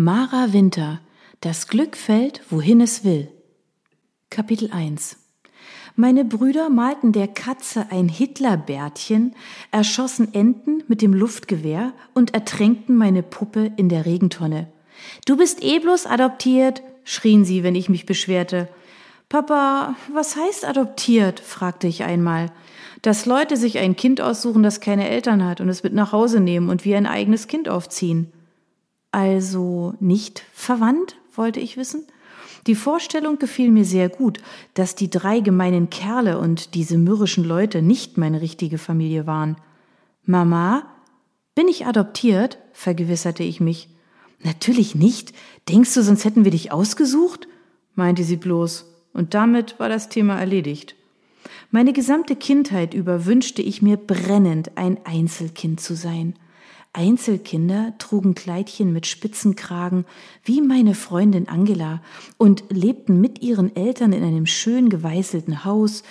Mara Winter Das Glück fällt, wohin es will. Kapitel 1 Meine Brüder malten der Katze ein Hitlerbärtchen, erschossen Enten mit dem Luftgewehr und ertränkten meine Puppe in der Regentonne. Du bist eh bloß adoptiert, schrien sie, wenn ich mich beschwerte. Papa, was heißt adoptiert? fragte ich einmal. Dass Leute sich ein Kind aussuchen, das keine Eltern hat und es mit nach Hause nehmen und wie ein eigenes Kind aufziehen. Also nicht verwandt, wollte ich wissen. Die Vorstellung gefiel mir sehr gut, dass die drei gemeinen Kerle und diese mürrischen Leute nicht meine richtige Familie waren. Mama, bin ich adoptiert? vergewisserte ich mich. Natürlich nicht. Denkst du, sonst hätten wir dich ausgesucht? meinte sie bloß, und damit war das Thema erledigt. Meine gesamte Kindheit über wünschte ich mir brennend, ein Einzelkind zu sein. Einzelkinder trugen Kleidchen mit Spitzenkragen wie meine Freundin Angela und lebten mit ihren Eltern in einem schön geweißelten Haus,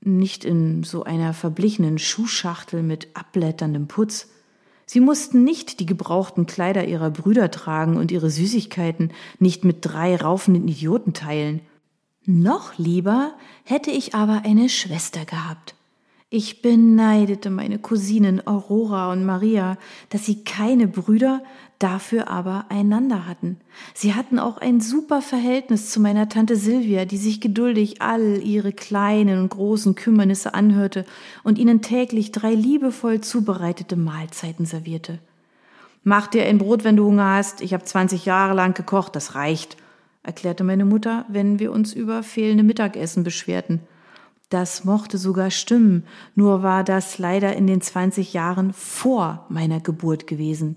nicht in so einer verblichenen Schuhschachtel mit abblätterndem Putz. Sie mussten nicht die gebrauchten Kleider ihrer Brüder tragen und ihre Süßigkeiten nicht mit drei raufenden Idioten teilen. Noch lieber hätte ich aber eine Schwester gehabt. Ich beneidete meine Cousinen Aurora und Maria, dass sie keine Brüder, dafür aber einander hatten. Sie hatten auch ein super Verhältnis zu meiner Tante Silvia, die sich geduldig all ihre kleinen und großen Kümmernisse anhörte und ihnen täglich drei liebevoll zubereitete Mahlzeiten servierte. Mach dir ein Brot, wenn du Hunger hast. Ich habe 20 Jahre lang gekocht, das reicht, erklärte meine Mutter, wenn wir uns über fehlende Mittagessen beschwerten. Das mochte sogar stimmen, nur war das leider in den 20 Jahren vor meiner Geburt gewesen.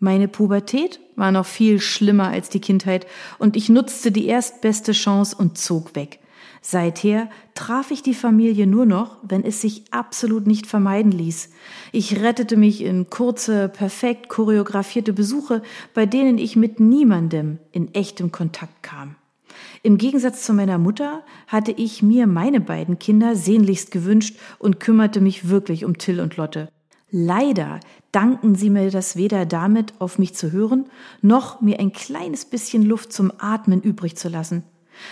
Meine Pubertät war noch viel schlimmer als die Kindheit und ich nutzte die erstbeste Chance und zog weg. Seither traf ich die Familie nur noch, wenn es sich absolut nicht vermeiden ließ. Ich rettete mich in kurze, perfekt choreografierte Besuche, bei denen ich mit niemandem in echtem Kontakt kam. Im Gegensatz zu meiner Mutter hatte ich mir meine beiden Kinder sehnlichst gewünscht und kümmerte mich wirklich um Till und Lotte. Leider danken sie mir das weder damit, auf mich zu hören, noch mir ein kleines bisschen Luft zum Atmen übrig zu lassen.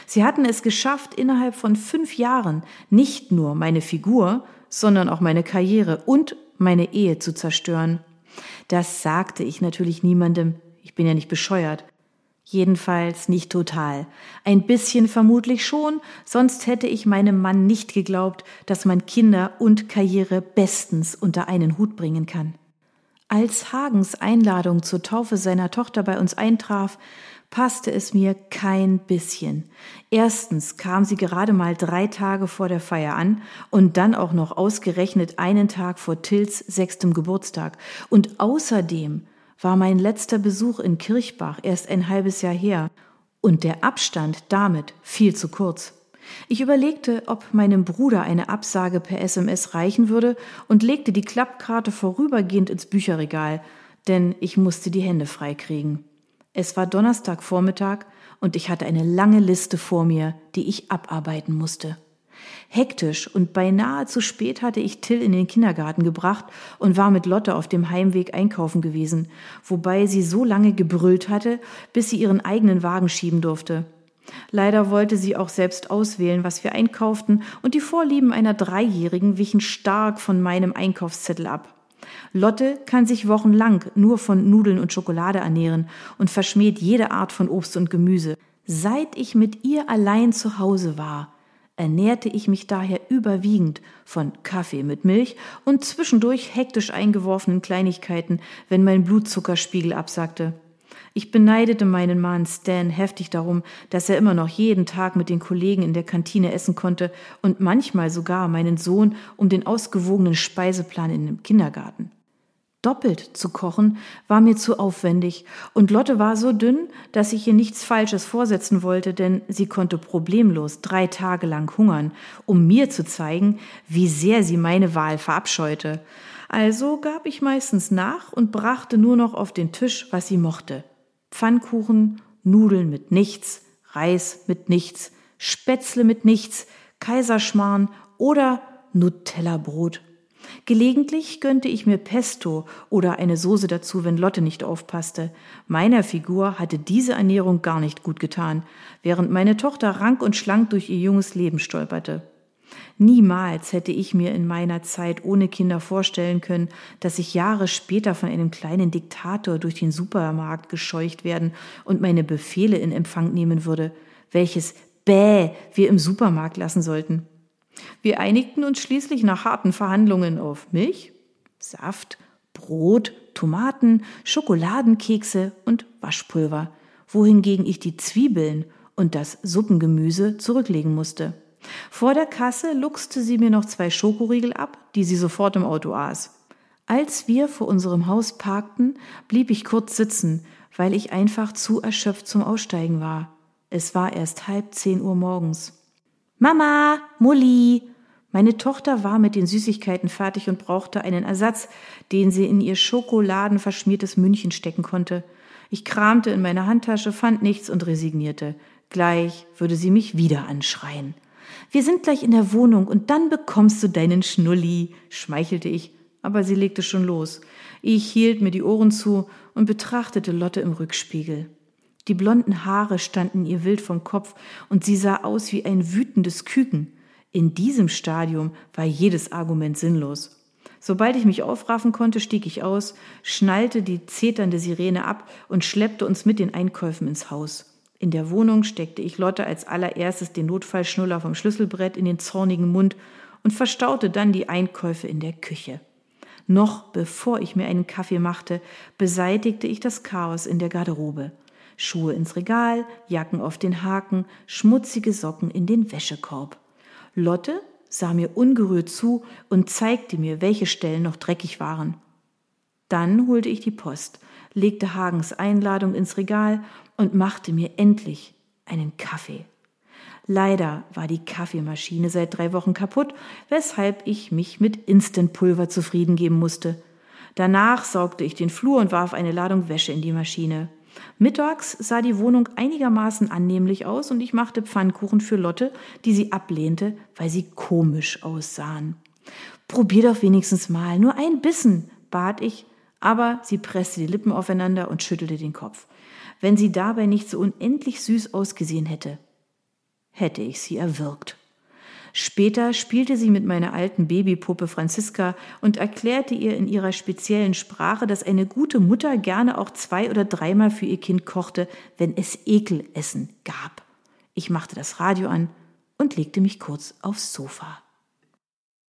Sie hatten es geschafft, innerhalb von fünf Jahren nicht nur meine Figur, sondern auch meine Karriere und meine Ehe zu zerstören. Das sagte ich natürlich niemandem. Ich bin ja nicht bescheuert. Jedenfalls nicht total. Ein bisschen vermutlich schon, sonst hätte ich meinem Mann nicht geglaubt, dass man Kinder und Karriere bestens unter einen Hut bringen kann. Als Hagens Einladung zur Taufe seiner Tochter bei uns eintraf, passte es mir kein bisschen. Erstens kam sie gerade mal drei Tage vor der Feier an und dann auch noch ausgerechnet einen Tag vor Tills sechstem Geburtstag. Und außerdem war mein letzter Besuch in Kirchbach erst ein halbes Jahr her und der Abstand damit viel zu kurz. Ich überlegte, ob meinem Bruder eine Absage per SMS reichen würde und legte die Klappkarte vorübergehend ins Bücherregal, denn ich musste die Hände freikriegen. Es war Donnerstagvormittag und ich hatte eine lange Liste vor mir, die ich abarbeiten musste. Hektisch und beinahe zu spät hatte ich Till in den Kindergarten gebracht und war mit Lotte auf dem Heimweg einkaufen gewesen, wobei sie so lange gebrüllt hatte, bis sie ihren eigenen Wagen schieben durfte. Leider wollte sie auch selbst auswählen, was wir einkauften, und die Vorlieben einer Dreijährigen wichen stark von meinem Einkaufszettel ab. Lotte kann sich wochenlang nur von Nudeln und Schokolade ernähren und verschmäht jede Art von Obst und Gemüse. Seit ich mit ihr allein zu Hause war, ernährte ich mich daher überwiegend von Kaffee mit Milch und zwischendurch hektisch eingeworfenen Kleinigkeiten, wenn mein Blutzuckerspiegel absagte. Ich beneidete meinen Mann Stan heftig darum, dass er immer noch jeden Tag mit den Kollegen in der Kantine essen konnte und manchmal sogar meinen Sohn um den ausgewogenen Speiseplan in dem Kindergarten. Doppelt zu kochen war mir zu aufwendig und Lotte war so dünn, dass ich ihr nichts Falsches vorsetzen wollte, denn sie konnte problemlos drei Tage lang hungern, um mir zu zeigen, wie sehr sie meine Wahl verabscheute. Also gab ich meistens nach und brachte nur noch auf den Tisch, was sie mochte. Pfannkuchen, Nudeln mit nichts, Reis mit nichts, Spätzle mit nichts, Kaiserschmarrn oder Nutella-Brot Gelegentlich gönnte ich mir Pesto oder eine Soße dazu, wenn Lotte nicht aufpasste. Meiner Figur hatte diese Ernährung gar nicht gut getan, während meine Tochter rank und schlank durch ihr junges Leben stolperte. Niemals hätte ich mir in meiner Zeit ohne Kinder vorstellen können, dass ich Jahre später von einem kleinen Diktator durch den Supermarkt gescheucht werden und meine Befehle in Empfang nehmen würde, welches Bäh wir im Supermarkt lassen sollten. Wir einigten uns schließlich nach harten Verhandlungen auf Milch, Saft, Brot, Tomaten, Schokoladenkekse und Waschpulver, wohingegen ich die Zwiebeln und das Suppengemüse zurücklegen musste. Vor der Kasse luchste sie mir noch zwei Schokoriegel ab, die sie sofort im Auto aß. Als wir vor unserem Haus parkten, blieb ich kurz sitzen, weil ich einfach zu erschöpft zum Aussteigen war. Es war erst halb zehn Uhr morgens. Mama, Mulli! Meine Tochter war mit den Süßigkeiten fertig und brauchte einen Ersatz, den sie in ihr schokoladenverschmiertes München stecken konnte. Ich kramte in meine Handtasche, fand nichts und resignierte. Gleich würde sie mich wieder anschreien. Wir sind gleich in der Wohnung und dann bekommst du deinen Schnulli, schmeichelte ich, aber sie legte schon los. Ich hielt mir die Ohren zu und betrachtete Lotte im Rückspiegel. Die blonden Haare standen ihr wild vom Kopf und sie sah aus wie ein wütendes Küken. In diesem Stadium war jedes Argument sinnlos. Sobald ich mich aufraffen konnte, stieg ich aus, schnallte die zeternde Sirene ab und schleppte uns mit den Einkäufen ins Haus. In der Wohnung steckte ich Lotte als allererstes den Notfallschnuller vom Schlüsselbrett in den zornigen Mund und verstaute dann die Einkäufe in der Küche. Noch bevor ich mir einen Kaffee machte, beseitigte ich das Chaos in der Garderobe. Schuhe ins Regal, Jacken auf den Haken, schmutzige Socken in den Wäschekorb. Lotte sah mir ungerührt zu und zeigte mir, welche Stellen noch dreckig waren. Dann holte ich die Post, legte Hagens Einladung ins Regal und machte mir endlich einen Kaffee. Leider war die Kaffeemaschine seit drei Wochen kaputt, weshalb ich mich mit Instantpulver zufrieden geben musste. Danach saugte ich den Flur und warf eine Ladung Wäsche in die Maschine. Mittags sah die Wohnung einigermaßen annehmlich aus und ich machte Pfannkuchen für Lotte, die sie ablehnte, weil sie komisch aussahen. Probier doch wenigstens mal, nur ein Bissen, bat ich, aber sie presste die Lippen aufeinander und schüttelte den Kopf. Wenn sie dabei nicht so unendlich süß ausgesehen hätte, hätte ich sie erwürgt. Später spielte sie mit meiner alten Babypuppe Franziska und erklärte ihr in ihrer speziellen Sprache, dass eine gute Mutter gerne auch zwei oder dreimal für ihr Kind kochte, wenn es Ekelessen gab. Ich machte das Radio an und legte mich kurz aufs Sofa.